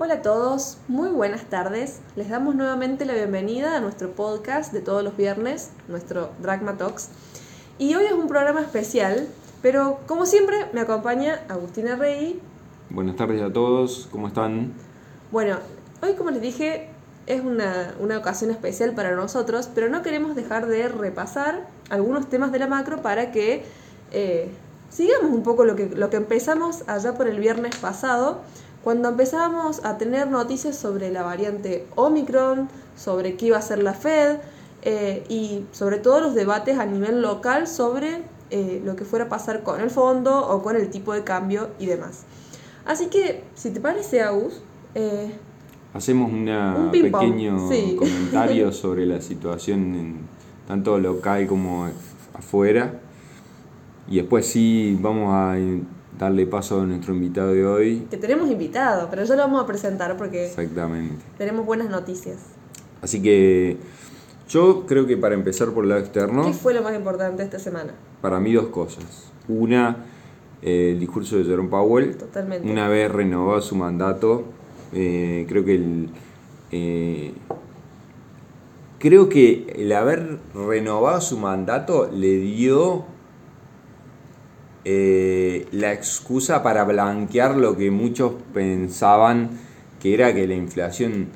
Hola a todos, muy buenas tardes. Les damos nuevamente la bienvenida a nuestro podcast de todos los viernes, nuestro Dragma Talks. Y hoy es un programa especial, pero como siempre me acompaña Agustina Rey. Buenas tardes a todos, ¿cómo están? Bueno, hoy como les dije es una, una ocasión especial para nosotros, pero no queremos dejar de repasar algunos temas de la macro para que eh, sigamos un poco lo que, lo que empezamos allá por el viernes pasado, cuando empezábamos a tener noticias sobre la variante Omicron, sobre qué iba a ser la Fed eh, y sobre todo los debates a nivel local sobre eh, lo que fuera a pasar con el fondo o con el tipo de cambio y demás. Así que, si te parece, Agus, eh, hacemos un pequeño comentario sobre la situación en, tanto local como afuera. Y después sí vamos a darle paso a nuestro invitado de hoy. Que tenemos invitado, pero ya lo vamos a presentar porque Exactamente. tenemos buenas noticias. Así que yo creo que para empezar por el lado externo... ¿Qué fue lo más importante esta semana? Para mí dos cosas. Una, eh, el discurso de Jerome Powell. Totalmente. Una vez renovado su mandato, eh, creo que el... Eh, creo que el haber renovado su mandato le dio eh, la excusa para blanquear lo que muchos pensaban que era que la inflación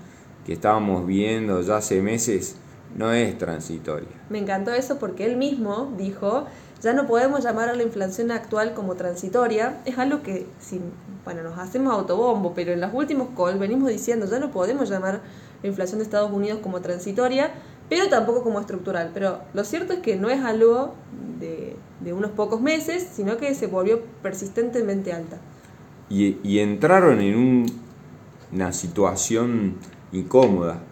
que estábamos viendo ya hace meses no es transitoria. Me encantó eso porque él mismo dijo, ya no podemos llamar a la inflación actual como transitoria, es algo que, si, bueno, nos hacemos autobombo, pero en los últimos calls venimos diciendo, ya no podemos llamar la inflación de Estados Unidos como transitoria, pero tampoco como estructural. Pero lo cierto es que no es algo de, unos pocos meses, sino que se volvió persistentemente alta. Y, entraron en una situación incómoda,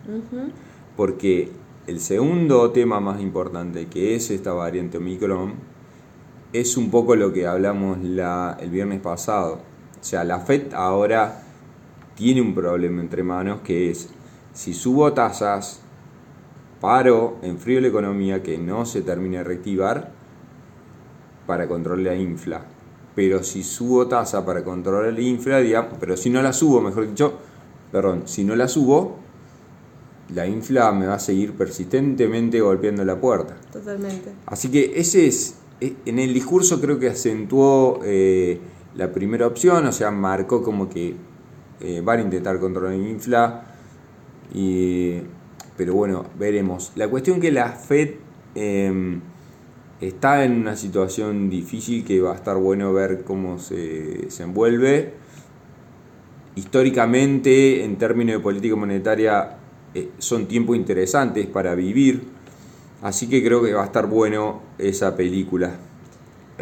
porque el segundo tema más importante, que es esta variante Omicron, es un poco lo que hablamos la, el viernes pasado. O sea, la FED ahora tiene un problema entre manos que es, si subo tasas, paro, enfrío la economía que no se termine de reactivar para controlar la infla. Pero si subo tasa para controlar la infla, digamos, pero si no la subo, mejor dicho, perdón, si no la subo, la infla me va a seguir persistentemente golpeando la puerta. Totalmente. Así que ese es, e, en el discurso creo que acentuó eh, la primera opción, o sea, marcó como que eh, van a intentar controlar la infla y pero bueno, veremos. La cuestión que la Fed em, está en una situación difícil que va a estar bueno ver cómo se, envuelve. Históricamente, en términos de política monetaria, eh, son tiempos interesantes para vivir. Así que creo que va a estar bueno esa película.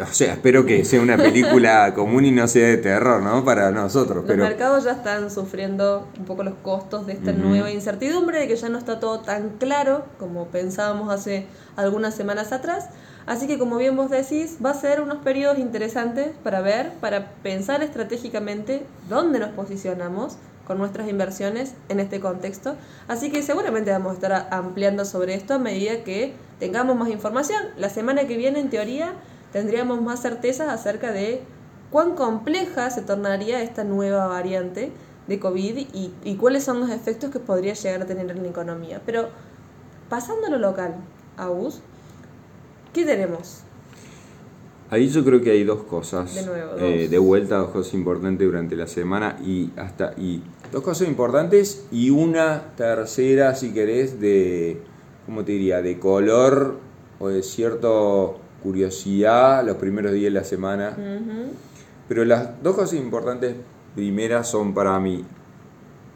O sea, espero que sea una película común y no sea de terror, ¿no? Para nosotros. Los mercados ya están sufriendo un poco los costos de esta nueva incertidumbre, de que ya no está todo tan claro como pensábamos hace algunas semanas atrás. Así que como bien vos decís, va a ser unos periodos interesantes para ver, para pensar estratégicamente dónde nos posicionamos con nuestras inversiones en este contexto. Así que seguramente vamos a estar ampliando sobre esto a medida que tengamos más información. La semana que viene, en teoría, tendríamos más certezas acerca de cuán compleja se tornaría esta nueva variante de COVID y, cuáles son los efectos que podría llegar a tener en la economía. Pero pasando a lo local, Agus, ¿qué tenemos? Ahí yo creo que hay dos cosas. De nuevo, eh, de vuelta, dos cosas importantes durante la semana y hasta y dos cosas importantes y una tercera, si querés, de, ¿cómo te diría? De color o de cierto curiosidad los primeros días de la semana. Pero las dos cosas importantes primeras son para mí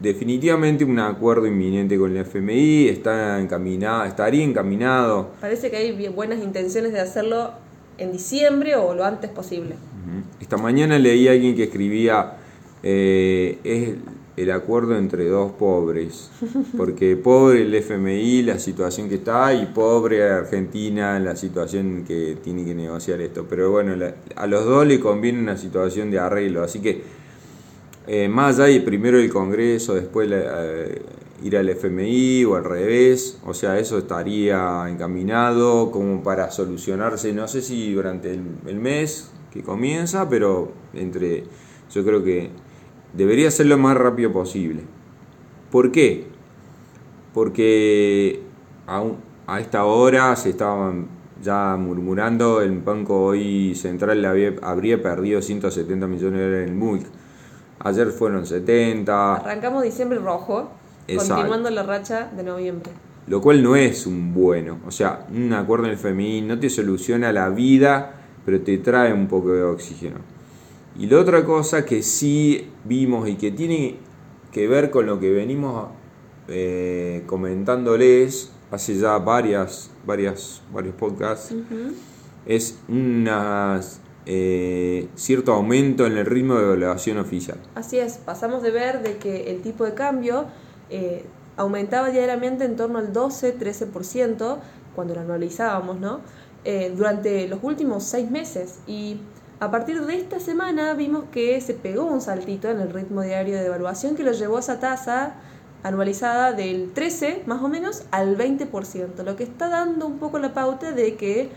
definitivamente un acuerdo inminente con el FMI, está encaminado, estaría encaminado. Parece que hay buenas intenciones de hacerlo en diciembre o lo antes posible. Esta mañana leí a alguien que escribía, eh, es el acuerdo entre dos pobres, porque pobre el FMI, la situación que está, y pobre Argentina, la situación que tiene que negociar esto. Pero bueno, a los dos le conviene una situación de arreglo, así que eh, más allá de primero el Congreso, después eh, ir al FMI o al revés, o sea, eso estaría encaminado como para solucionarse, no sé si durante el mes que comienza, pero entre, yo creo que debería ser lo más rápido posible. ¿Por qué? Porque a, esta hora se estaban ya murmurando, el Banco hoy Central había, habría perdido 170 millones de dólares en el MUIC. Ayer fueron 70. Arrancamos diciembre rojo, continuando la racha de noviembre. Lo cual no es un bueno. O sea, un acuerdo en el FMI no te soluciona la vida, pero te trae un poco de oxígeno. Y la otra cosa que sí vimos y que tiene que ver con lo que venimos eh, comentándoles hace ya varias, varias, varios podcasts, es un eh, cierto aumento en el ritmo de evaluación oficial. Así es, pasamos de ver de que el tipo de cambio eh, aumentaba diariamente en torno al 12-13% cuando lo analizábamos, ¿no? durante los últimos seis meses y a partir de esta semana vimos que se pegó un saltito en el ritmo diario de devaluación que lo llevó a esa tasa anualizada del 13 más o menos al 20%, lo que está dando un poco la pauta de que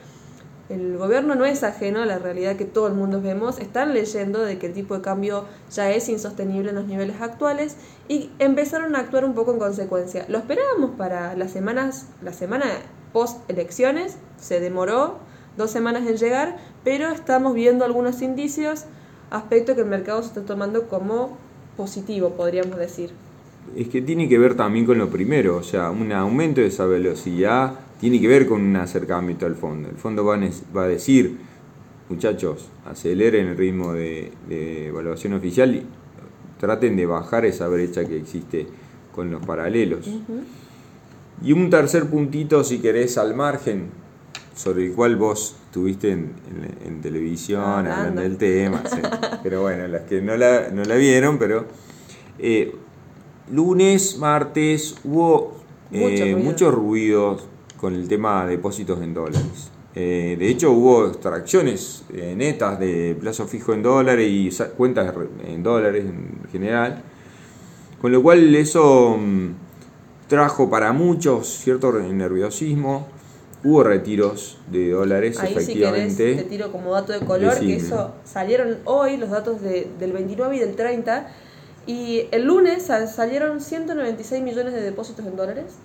el gobierno no es ajeno a la realidad que todo el mundo vemos, están leyendo de que el tipo de cambio ya es insostenible en los niveles actuales y empezaron a actuar un poco en consecuencia. Lo esperábamos para las semanas, la semana post elecciones, se demoró dos semanas en llegar, pero estamos viendo algunos indicios, aspecto que el mercado se está tomando como positivo, podríamos decir. Es que tiene que ver también con lo primero, o sea, un aumento de esa velocidad tiene que ver con un acercamiento al fondo. El fondo va a, decir, muchachos, aceleren el ritmo de, evaluación oficial y traten de bajar esa brecha que existe con los paralelos. Y un tercer puntito, si querés, al margen, sobre el cual vos estuviste en, televisión hablando del tema, pero bueno, las que no la, no la vieron, pero eh, lunes, martes hubo eh, muchos ruidos con el tema de depósitos en dólares. Eh, de hecho, hubo extracciones netas de plazo fijo en dólares y cuentas en dólares en general, con lo cual eso mm, trajo para muchos cierto nerviosismo Hubo retiros de dólares, Ahí efectivamente. Si querés, te tiro como dato de color, que eso salieron hoy los datos de, del 29 y del 30. Y el lunes salieron 196 millones de depósitos en dólares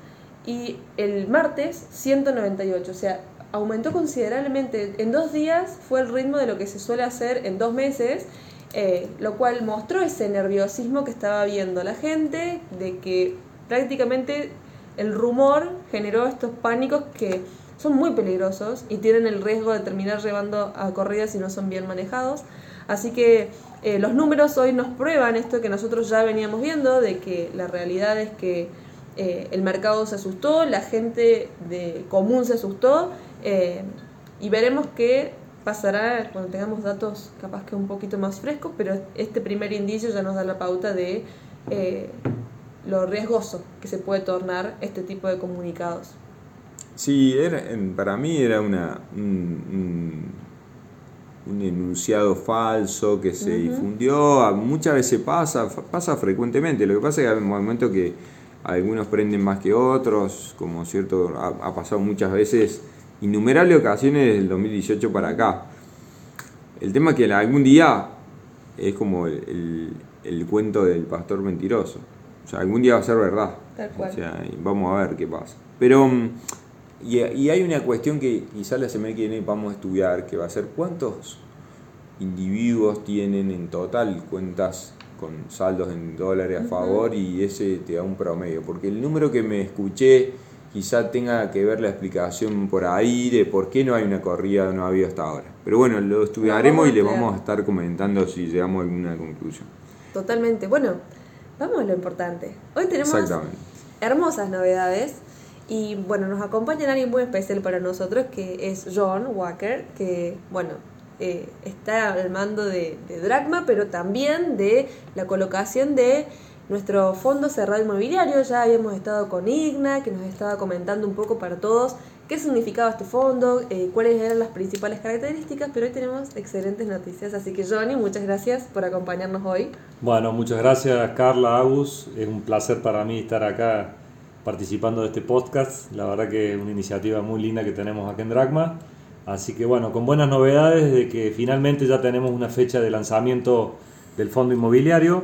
y el martes 198. O sea, aumentó considerablemente. En dos días fue el ritmo de lo que se suele hacer en dos meses, eh, lo cual mostró ese nerviosismo que estaba viendo la gente, de que prácticamente el rumor generó estos pánicos que son muy peligrosos y tienen el riesgo de terminar llevando a corridas si no son bien manejados. Así que eh, los números hoy nos prueban esto que nosotros ya veníamos viendo, de que la realidad es que eh, el mercado se asustó, la gente de común se asustó eh, y veremos qué pasará cuando tengamos datos capaz que un poquito más frescos, pero este primer indicio ya nos da la pauta de lo riesgoso que se puede tornar este tipo de comunicados. Sí, era, para mí era una, un, enunciado falso que se difundió, muchas veces pasa, pasa frecuentemente, lo que pasa es que hay momentos que algunos prenden más que otros, como cierto, ha, pasado muchas veces, innumerables ocasiones desde el 2018 para acá. El tema es que algún día es como el, el cuento del pastor mentiroso. O sea, algún día va a ser verdad. Tal cual. O sea, vamos a ver qué pasa. Pero mm, y, hay una cuestión que quizás la semana que viene vamos a estudiar, que va a ser cuántos individuos tienen en total cuentas con saldos en dólares a favor y ese te da un promedio. Porque el número que me escuché quizá tenga que ver la explicación por ahí de por qué no hay una corrida, no ha habido hasta ahora. Pero bueno, lo estudiaremos y le vamos a estar comentando si llegamos a alguna conclusión. Totalmente. Bueno, vamos a lo importante. Hoy tenemos hermosas novedades. Y bueno, nos acompaña alguien muy especial para nosotros que es John Walker, que bueno, eh, está al mando de, Dragma, pero también de la colocación de nuestro fondo cerrado inmobiliario. Ya habíamos estado con Igna, que nos estaba comentando un poco para todos qué significaba este fondo, eh, cuáles eran las principales características, pero hoy tenemos excelentes noticias. Así que Johnny, muchas gracias por acompañarnos hoy. Bueno, muchas gracias Carla, Agus. Es un placer para mí estar acá participando de este podcast. La verdad que es una iniciativa muy linda que tenemos aquí en Dragma. Así que bueno, con buenas novedades de que finalmente ya tenemos una fecha de lanzamiento del fondo inmobiliario.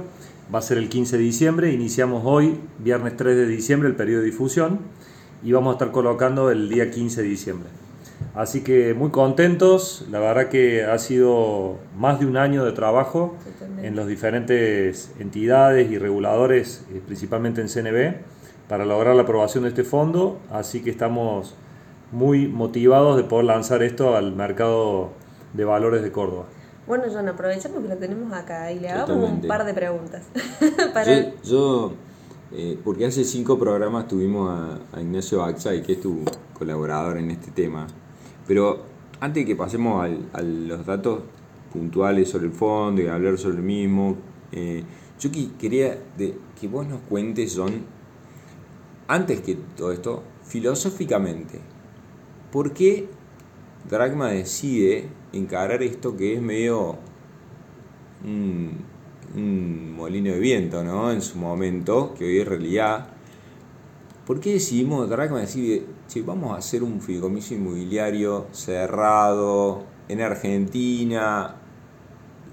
va a ser el 15 de diciembre. Iniciamos hoy, viernes 3 de diciembre, el periodo de difusión y vamos a estar colocando el día 15 de diciembre. Así que muy contentos, la verdad que ha sido más de un año de trabajo en las diferentes entidades y reguladores, eh, principalmente en CNB, para lograr la aprobación de este fondo, así que estamos muy motivados de poder lanzar esto al mercado de valores de Córdoba. Bueno, John, aprovecha porque lo tenemos acá y le hagamos un par de preguntas. Yo, eh, porque hace cinco programas tuvimos a, Ignacio Axay, que es tu colaborador en este tema, pero antes de que pasemos a los datos puntuales sobre el fondo y hablar sobre el mismo, eh, yo quería que vos nos cuentes, John, antes que todo esto, filosóficamente, ¿por qué Dragma decide encarar esto que es medio un, molino de viento, ¿no? En su momento, que hoy es realidad. ¿Por qué decidimos, Dragma decide, che, vamos a hacer un fideicomiso inmobiliario cerrado en Argentina?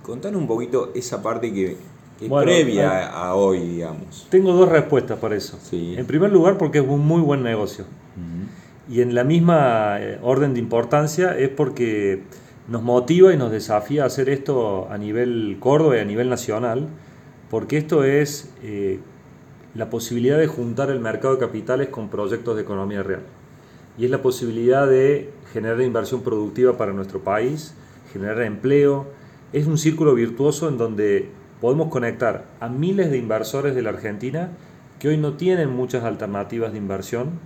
Contanos un poquito esa parte que, previa a, hoy, digamos. Tengo dos respuestas para eso. En primer lugar, porque es un muy buen negocio. Y en la misma eh, orden de importancia es porque nos motiva y nos desafía a hacer esto a nivel Córdoba y a nivel nacional, porque esto es eh, la posibilidad de juntar el mercado de capitales con proyectos de economía real. Y es la posibilidad de generar inversión productiva para nuestro país, generar empleo. Es un círculo virtuoso en donde podemos conectar a miles de inversores de la Argentina que hoy no tienen muchas alternativas de inversión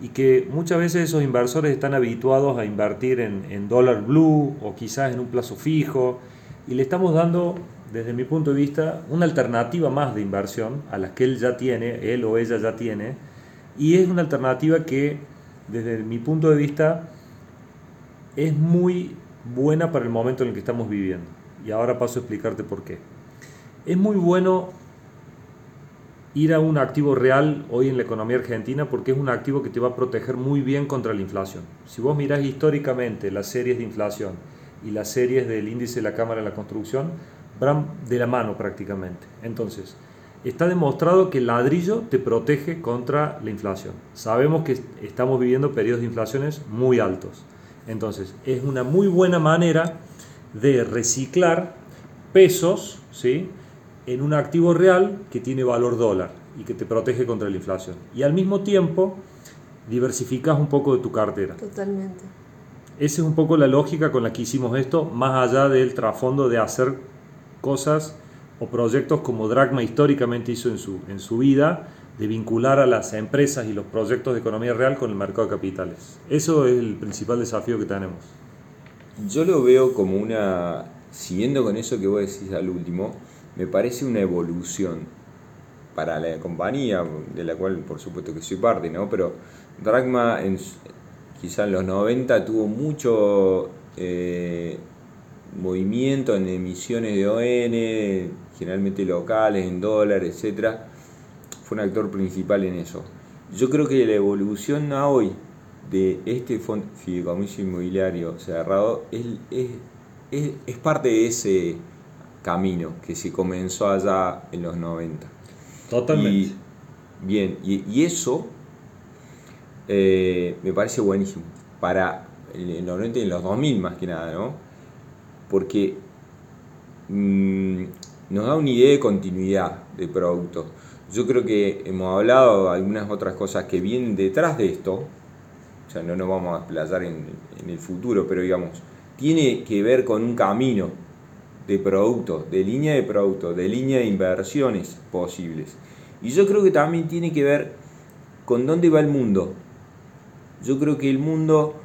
y que muchas veces esos inversores están habituados a invertir en, dólar blue o quizás en un plazo fijo y le estamos dando, desde mi punto de vista, una alternativa más de inversión a las que él ya tiene, él o ella ya tiene, y es una alternativa que, desde mi punto de vista, es muy buena para el momento en el que estamos viviendo. Y ahora paso a explicarte por qué. Es muy bueno ir a un activo real hoy en la economía argentina porque es un activo que te va a proteger muy bien contra la inflación. Si vos mirás históricamente las series de inflación y las series del índice de la Cámara de la Construcción, van de la mano prácticamente. Entonces, está demostrado que el ladrillo te protege contra la inflación. Sabemos que estamos viviendo periodos de inflaciones muy altos. Entonces, es una muy buena manera de reciclar pesos, ¿sí? En un activo real que tiene valor dólar y que te protege contra la inflación. Y al mismo tiempo diversificas un poco de tu cartera. Totalmente. Esa es un poco la lógica con la que hicimos esto, más allá del trasfondo de hacer cosas o proyectos como Dragma históricamente hizo en su, en su vida, de vincular a las empresas y los proyectos de economía real con el mercado de capitales. Eso es el principal desafío que tenemos. Yo lo veo como una, siguiendo con eso que vos decís al último, me parece una evolución para la compañía, de la cual por supuesto que soy parte, ¿no? Pero Dragma en, quizá en los 90 tuvo mucho eh, movimiento en emisiones de ON, generalmente locales, en dólares, etc. Fue un actor principal en eso. Yo creo que la evolución a hoy de este fideicomiso inmobiliario cerrado es, es, es parte de ese camino que se comenzó allá en los 90. Totalmente. bien, y, eso eh, me parece buenísimo para en los 90 y en los 2000 más que nada, ¿no? Porque mm, nos da una idea de continuidad de producto. Yo creo que hemos hablado de algunas otras cosas que vienen detrás de esto, o sea, no nos vamos a explayar en, en el futuro, pero digamos, tiene que ver con un camino de productos, de línea de productos, de línea de inversiones posibles. Y yo creo que también tiene que ver con dónde va el mundo. Yo creo que el mundo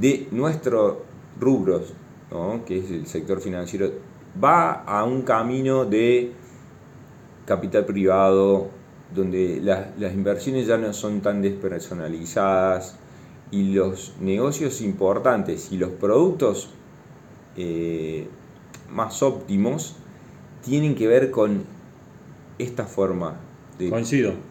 de nuestros rubros, que es el sector financiero, va a un camino de capital privado, donde las, inversiones ya no son tan despersonalizadas y los negocios importantes y los productos eh, más óptimos tienen que ver con esta forma de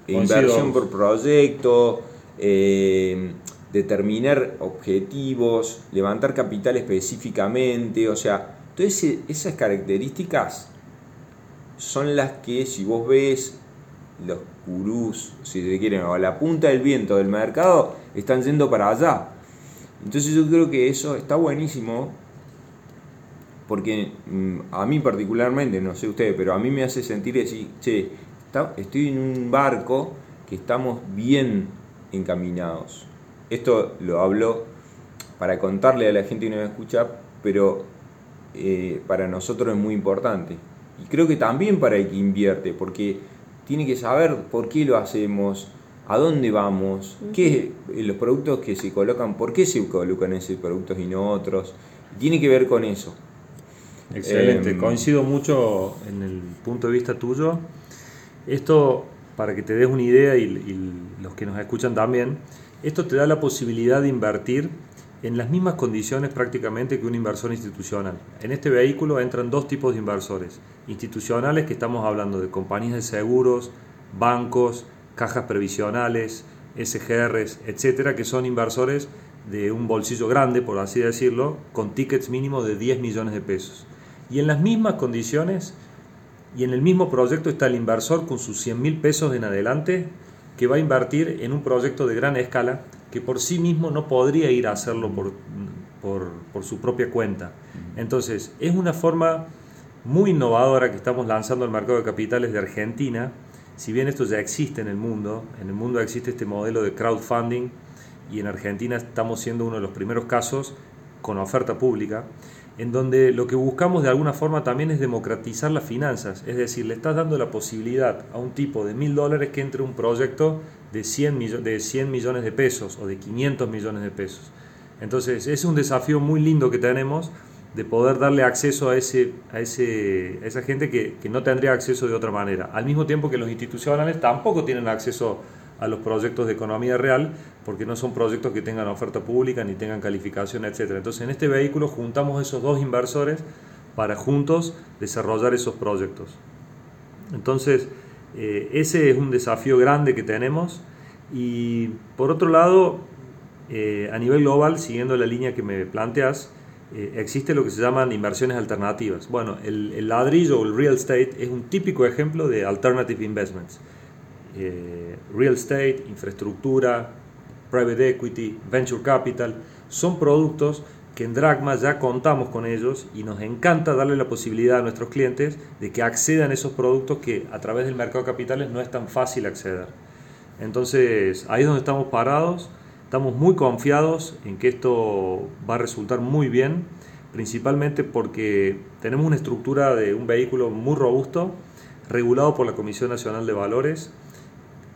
inversión por proyecto, eh, determinar objetivos, levantar capital específicamente, o sea, todas esas características son las que si vos ves los gurús, si se quieren, o la punta del viento del mercado, están yendo para allá. Entonces yo creo que eso está buenísimo, porque mm, a mí particularmente, no sé ustedes, pero a mí me hace sentir así, che, estoy en un barco que estamos bien encaminados. Esto lo hablo para contarle a la gente que nos escucha, pero eh, para nosotros es muy importante. Y creo que también para el que invierte, porque tiene que saber por qué lo hacemos, a dónde vamos, qué los productos que se colocan, por qué se colocan esos productos y no otros. Tiene que ver con eso. Excelente, em, coincido mucho en el punto de vista tuyo. Esto, para que te des una idea y, y los que nos escuchan también, esto te da la posibilidad de invertir en las mismas condiciones prácticamente que un inversor institucional. En este vehículo entran dos tipos de inversores. Institucionales, que estamos hablando de compañías de seguros, bancos, cajas previsionales, SGRs, etcétera, que son inversores de un bolsillo grande, por así decirlo, con tickets mínimos de 10 millones de pesos. Y en las mismas condiciones y en el mismo proyecto está el inversor con sus 100 mil pesos en adelante que va a invertir en un proyecto de gran escala que por sí mismo no podría ir a hacerlo por, por, su propia cuenta. Entonces, es una forma muy innovadora que estamos lanzando al mercado de capitales de Argentina. Si bien esto ya existe en el mundo, en el mundo existe este modelo de crowdfunding y en Argentina estamos siendo uno de los primeros casos con oferta pública, en donde lo que buscamos de alguna forma también es democratizar las finanzas, es decir, le estás dando la posibilidad a un tipo de mil dólares que entre un proyecto de 100, de 100 millones de pesos o de 500 millones de pesos. Entonces, es un desafío muy lindo que tenemos de poder darle acceso a, ese, a, ese, a esa gente que, que, no tendría acceso de otra manera. Al mismo tiempo que los institucionales tampoco tienen acceso a los proyectos de economía real porque no son proyectos que tengan oferta pública ni tengan calificación, etc. Entonces, en este vehículo juntamos esos dos inversores para juntos desarrollar esos proyectos. Entonces, eh, ese es un desafío grande que tenemos y por otro lado, eh, a nivel global, siguiendo la línea que me planteas, eh, existe lo que se llaman inversiones alternativas. Bueno, el, el, ladrillo o el real estate es un típico ejemplo de alternative investments. Real estate, infraestructura, private equity, venture capital, son productos que en Dragma ya contamos con ellos y nos encanta darle la posibilidad a nuestros clientes de que accedan a esos productos que a través del mercado de capitales no es tan fácil acceder. Entonces, ahí es donde estamos parados, estamos muy confiados en que esto va a resultar muy bien, principalmente porque tenemos una estructura de un vehículo muy robusto, regulado por la Comisión Nacional de Valores,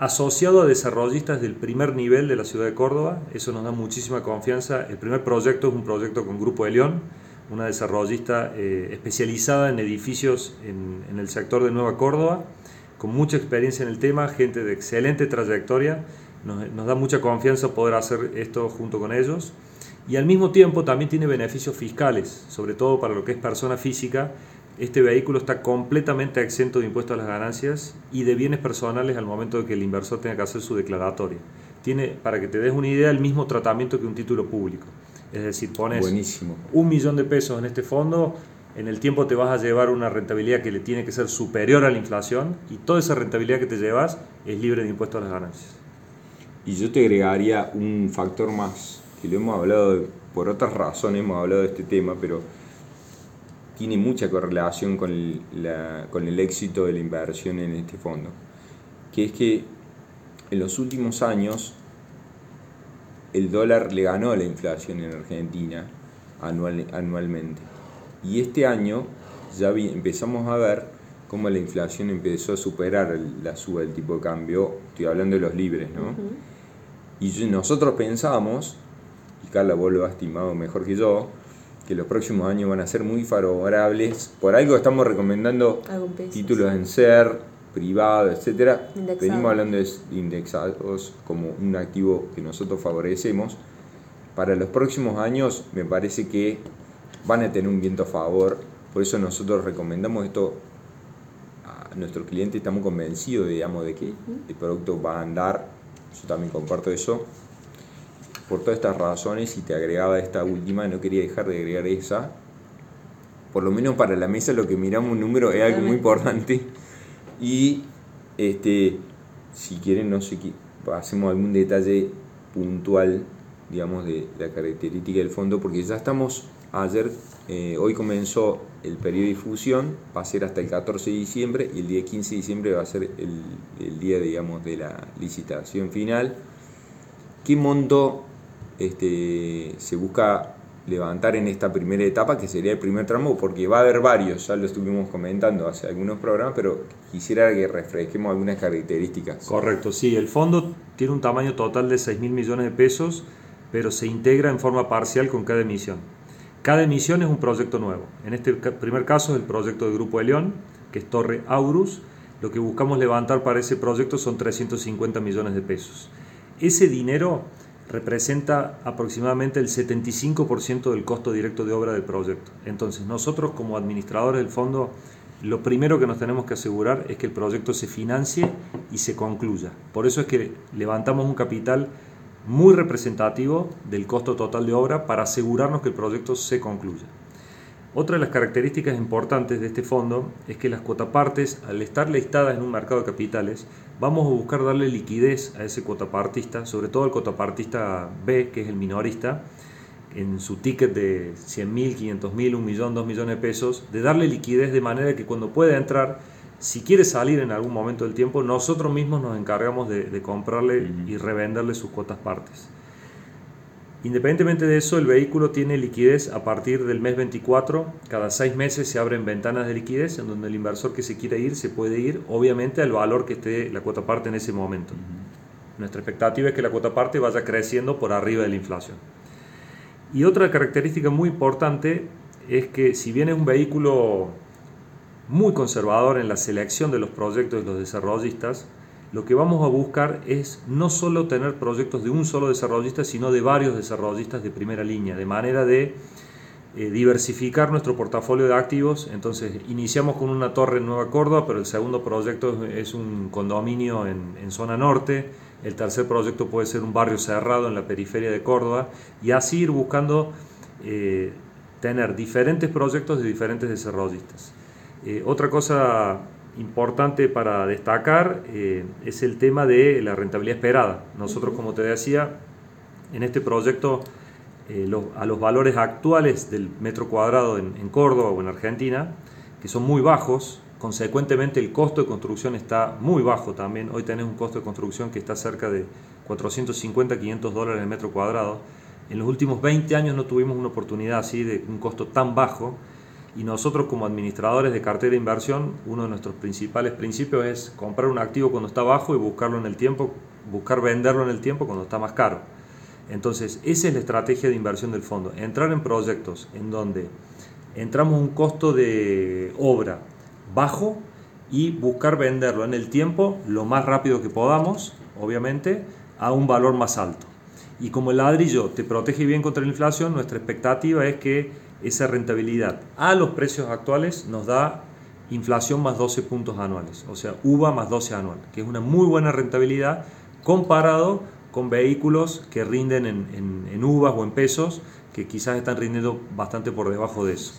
asociado a desarrollistas del primer nivel de la ciudad de Córdoba. Eso nos da muchísima confianza. El primer proyecto es un proyecto con Grupo de León, una desarrollista eh, especializada en edificios en, el sector de Nueva Córdoba, con mucha experiencia en el tema, gente de excelente trayectoria. Nos, nos da mucha confianza poder hacer esto junto con ellos. Y al mismo tiempo también tiene beneficios fiscales, sobre todo para lo que es persona física, este vehículo está completamente exento de impuestos a las ganancias y de bienes personales al momento de que el inversor tenga que hacer su declaratoria. Tiene, para que te des una idea, el mismo tratamiento que un título público. Es decir, pones un millón de pesos en este fondo, en el tiempo te vas a llevar una rentabilidad que le tiene que ser superior a la inflación y toda esa rentabilidad que te llevas es libre de impuestos a las ganancias. Y yo te agregaría un factor más, que lo hemos hablado, por otras razones hemos hablado de este tema, pero tiene mucha correlación con el, con el éxito de la inversión en este fondo, que es que en los últimos años el dólar le ganó a la inflación en Argentina anual, anualmente. Y este año ya empezamos a ver cómo la inflación empezó a superar la suba del tipo de cambio, estoy hablando de los libres, ¿no? Y nosotros pensamos, y Carla vos lo has estimado mejor que yo, que los próximos años van a ser muy favorables. Por algo estamos recomendando títulos en ser, privado, etcétera. Venimos hablando de indexados como un activo que nosotros favorecemos. Para los próximos años me parece que van a tener un viento a favor. Por eso nosotros recomendamos esto a nuestros clientes. Estamos convencidos, digamos, de que el producto va a andar. Yo también comparto eso por todas estas razones y te agregaba esta última, no quería dejar de agregar esa, por lo menos para la mesa lo que miramos un número es algo muy importante. Y este, si quieren, no sé, hacemos algún detalle puntual, digamos, de la característica del fondo, porque ya estamos, ayer, eh, hoy comenzó el periodo de difusión, va a ser hasta el 14 de diciembre y el día 15 de diciembre va a ser el día, digamos, de la licitación final. ¿Qué monto este, se busca levantar en esta primera etapa, que sería el primer tramo, porque va a haber varios, ya lo estuvimos comentando hace algunos programas, pero quisiera que refresquemos algunas características. Correcto, sí, el fondo tiene un tamaño total de 6 mil millones de pesos, pero se integra en forma parcial con cada emisión. Cada emisión es un proyecto nuevo. En este primer caso es el proyecto del Grupo de León, que es Torre Aurus. Lo que buscamos levantar para ese proyecto son 350 millones de pesos. Ese dinero representa aproximadamente el 75% del costo directo de obra del proyecto. Entonces, nosotros como administradores del fondo, lo primero que nos tenemos que asegurar es que el proyecto se financie y se concluya. Por eso es que levantamos un capital muy representativo del costo total de obra para asegurarnos que el proyecto se concluya. Otra de las características importantes de este fondo es que las cuotapartes, al estar listadas en un mercado de capitales, vamos a buscar darle liquidez a ese cuotapartista, sobre todo al cuotapartista B, que es el minorista, en su ticket de 100 mil, 500 mil, 1 millón, 2 millones de pesos, de darle liquidez de manera que cuando pueda entrar, si quiere salir en algún momento del tiempo, nosotros mismos nos encargamos de, comprarle y revenderle sus cuotas partes. Independientemente de eso, el vehículo tiene liquidez a partir del mes 24. Cada seis meses se abren ventanas de liquidez en donde el inversor que se quiera ir se puede ir, obviamente al valor que esté la cuota parte en ese momento. Nuestra expectativa es que la cuota parte vaya creciendo por arriba de la inflación. Y otra característica muy importante es que si bien es un vehículo muy conservador en la selección de los proyectos de los desarrollistas, lo que vamos a buscar es no solo tener proyectos de un solo desarrollista, sino de varios desarrollistas de primera línea, de manera de eh, diversificar nuestro portafolio de activos. Entonces, iniciamos con una torre en Nueva Córdoba, pero el segundo proyecto es un condominio en, zona norte, el tercer proyecto puede ser un barrio cerrado en la periferia de Córdoba, y así ir buscando eh, tener diferentes proyectos de diferentes desarrollistas. Eh, otra cosa importante para destacar eh, es el tema de la rentabilidad esperada. Nosotros, como te decía, en este proyecto, eh, a los valores actuales del metro cuadrado en, Córdoba o en Argentina, que son muy bajos, consecuentemente el costo de construcción está muy bajo también. Hoy tenés un costo de construcción que está cerca de 450, 500 dólares el metro cuadrado. En los últimos 20 años no tuvimos una oportunidad así de un costo tan bajo y nosotros como administradores de cartera de inversión, uno de nuestros principales principios es comprar un activo cuando está bajo y buscarlo en el tiempo, buscar venderlo en el tiempo cuando está más caro. Entonces, esa es la estrategia de inversión del fondo, entrar en proyectos en donde entramos un costo de obra bajo y buscar venderlo en el tiempo lo más rápido que podamos, obviamente, a un valor más alto. Y como el ladrillo te protege bien contra la inflación, nuestra expectativa es que esa rentabilidad a los precios actuales nos da inflación más 12 puntos anuales, o sea, UVA más 12 anual, que es una muy buena rentabilidad comparado con vehículos que rinden en, en, uvas o en pesos, que quizás están rindiendo bastante por debajo de eso.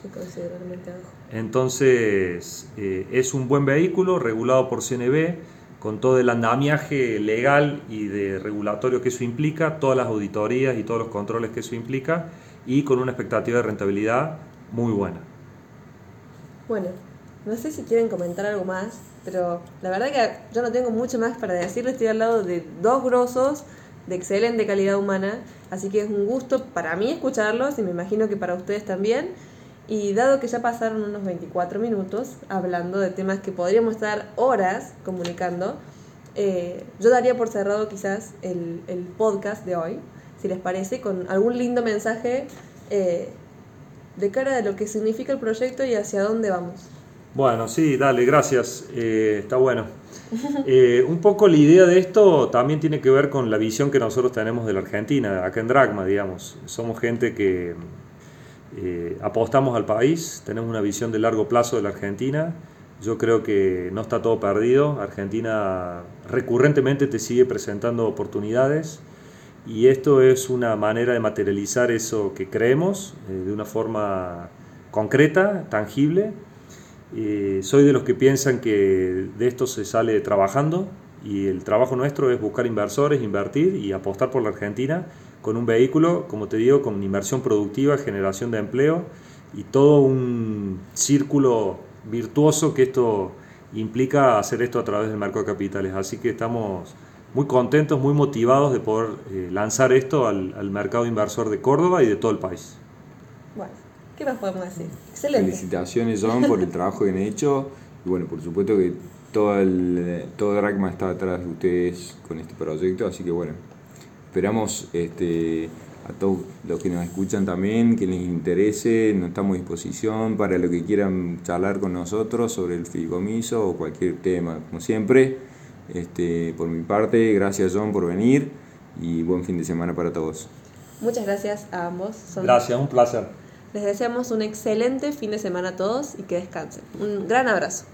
Entonces, eh, es un buen vehículo regulado por CNB, con todo el andamiaje legal y de regulatorio que eso implica, todas las auditorías y todos los controles que eso implica, y con una expectativa de rentabilidad muy buena. Bueno, no sé si quieren comentar algo más, pero la verdad que yo no tengo mucho más para decirles, estoy al lado de dos grosos de excelente calidad humana, así que es un gusto para mí escucharlos y me imagino que para ustedes también. Y dado que ya pasaron unos 24 minutos hablando de temas que podríamos estar horas comunicando, eh, yo daría por cerrado quizás el, el podcast de hoy si les parece, con algún lindo mensaje eh, de cara de lo que significa el proyecto y hacia dónde vamos. Bueno, sí, dale, gracias. Eh, está bueno. Eh, un poco la idea de esto también tiene que ver con la visión que nosotros tenemos de la Argentina, acá en Dragma, digamos. Somos gente que apostamos al país, tenemos una visión de largo plazo de la Argentina. Yo creo que no está todo perdido. Argentina recurrentemente te sigue presentando oportunidades. Y esto es una manera de materializar eso que creemos eh, de una forma concreta, tangible. Eh, soy de los que piensan que de esto se sale trabajando y el trabajo nuestro es buscar inversores, invertir y apostar por la Argentina con un vehículo, como te digo, con inversión productiva, generación de empleo y todo un círculo virtuoso que esto implica hacer esto a través del mercado de capitales. Así que estamos muy contentos, muy motivados de poder eh, lanzar esto al, al, mercado inversor de Córdoba y de todo el país. Bueno, ¿qué más podemos decir? Excelente. Felicitaciones, John, por el trabajo que han hecho. Y bueno, por supuesto que todo, el, todo Dragma está atrás de ustedes con este proyecto, así que bueno, esperamos este, a todos los que nos escuchan también, que les interese, nos estamos a disposición para lo que quieran charlar con nosotros sobre el fideicomiso o cualquier tema, como siempre. Este, por mi parte, gracias John por venir y buen fin de semana para todos. Muchas gracias a ambos. Gracias, un placer. Les deseamos un excelente fin de semana a todos y que descansen. Un gran abrazo.